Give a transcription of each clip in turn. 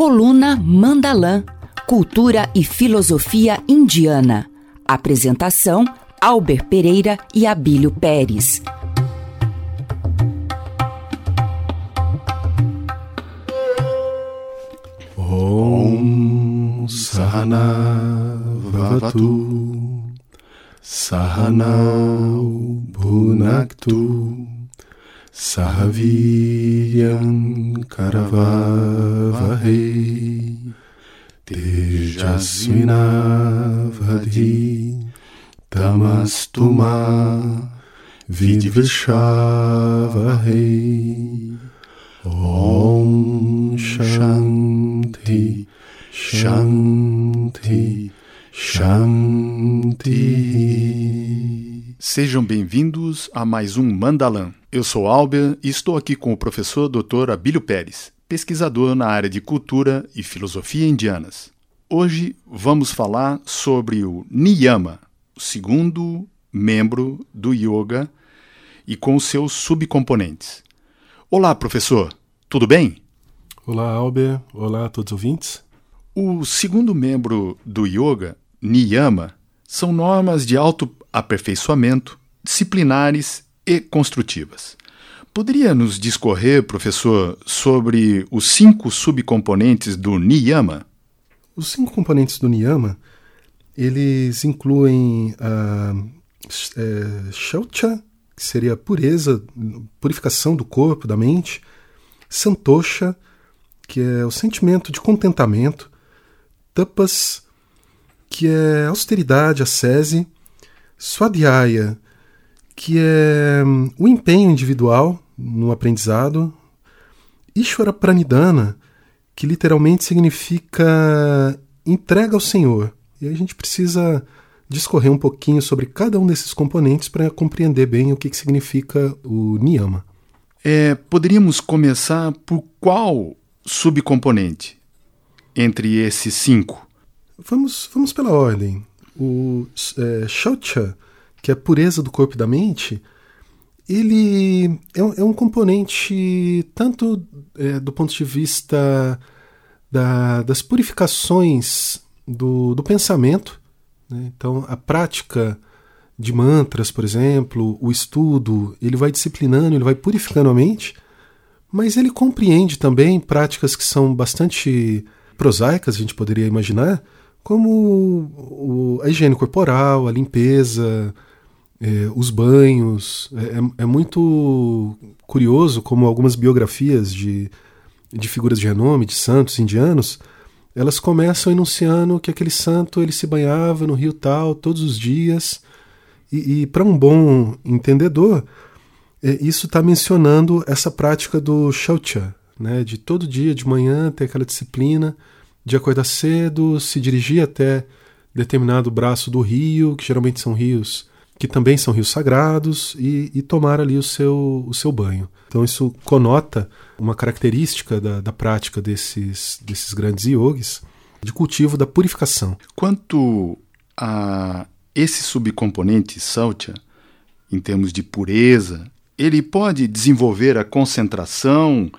Coluna Mandalã, Cultura e Filosofia Indiana. Apresentação: Albert Pereira e Abílio Pérez. Om Sahana Vavatu Sahanau Bhunaktu Sahaviryam Karavavahe Tejasvinavadhi Tamastuma Vidvishavahe Om Shanti Shanti Sejam bem-vindos a mais um Mandalan. Eu sou Albert e estou aqui com o professor Dr. Abílio Pérez, pesquisador na área de cultura e filosofia indianas. Hoje vamos falar sobre o Niyama, o segundo membro do yoga e com seus subcomponentes. Olá, professor, tudo bem? Olá, Albert. Olá a todos os ouvintes. O segundo membro do yoga, Niyama, são normas de autoaperfeiçoamento, disciplinares e construtivas. Poderia nos discorrer, professor, sobre os cinco subcomponentes do Niyama? Os cinco componentes do Niyama, eles incluem a é, Shaucha, que seria a pureza, purificação do corpo, da mente, Santosha, que é o sentimento de contentamento, Tapas, que é austeridade, ascese, Swadhyaya, que é hum, o empenho individual no aprendizado, Ishvara Pranidhana, que literalmente significa entrega ao Senhor. E a gente precisa discorrer um pouquinho sobre cada um desses componentes para compreender bem o que, que significa o Niyama. É, poderíamos começar por qual subcomponente entre esses cinco? Vamos, vamos pela ordem. O é, que é a pureza do corpo e da mente, ele é, um, é um componente tanto é, do ponto de vista da, das purificações do, do pensamento, né? então a prática de mantras, por exemplo, o estudo, ele vai disciplinando, ele vai purificando a mente, mas ele compreende também práticas que são bastante prosaicas, a gente poderia imaginar, como a higiene corporal, a limpeza, é, os banhos. É, é, muito curioso como algumas biografias de, de figuras de renome, de santos indianos, elas começam enunciando que aquele santo ele se banhava no rio tal todos os dias e, e para um bom entendedor, é, isso está mencionando essa prática do Shaucha, né, de todo dia de manhã ter aquela disciplina de acordar cedo, se dirigir até determinado braço do rio, que geralmente são rios que também são rios sagrados, e, e tomar ali o seu, o seu banho. Então isso conota uma característica da, da prática desses, desses grandes yogis de cultivo da purificação. Quanto a esse subcomponente Saucha, em termos de pureza, ele pode desenvolver a concentração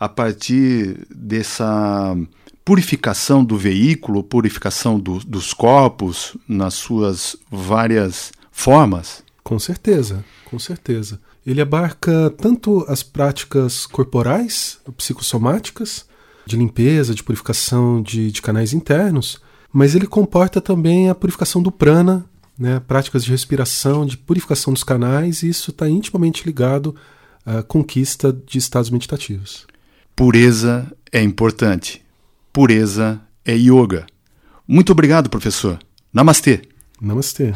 a partir dessa purificação do veículo, purificação do, dos corpos nas suas várias formas? Com certeza, com certeza. Ele abarca tanto as práticas corporais, psicossomáticas, de limpeza, de purificação de, de canais internos, mas ele comporta também a purificação do prana, né, práticas de respiração, de purificação dos canais, e isso está intimamente ligado à conquista de estados meditativos. Pureza é importante. Pureza é yoga. Muito obrigado, professor. Namastê. Namastê.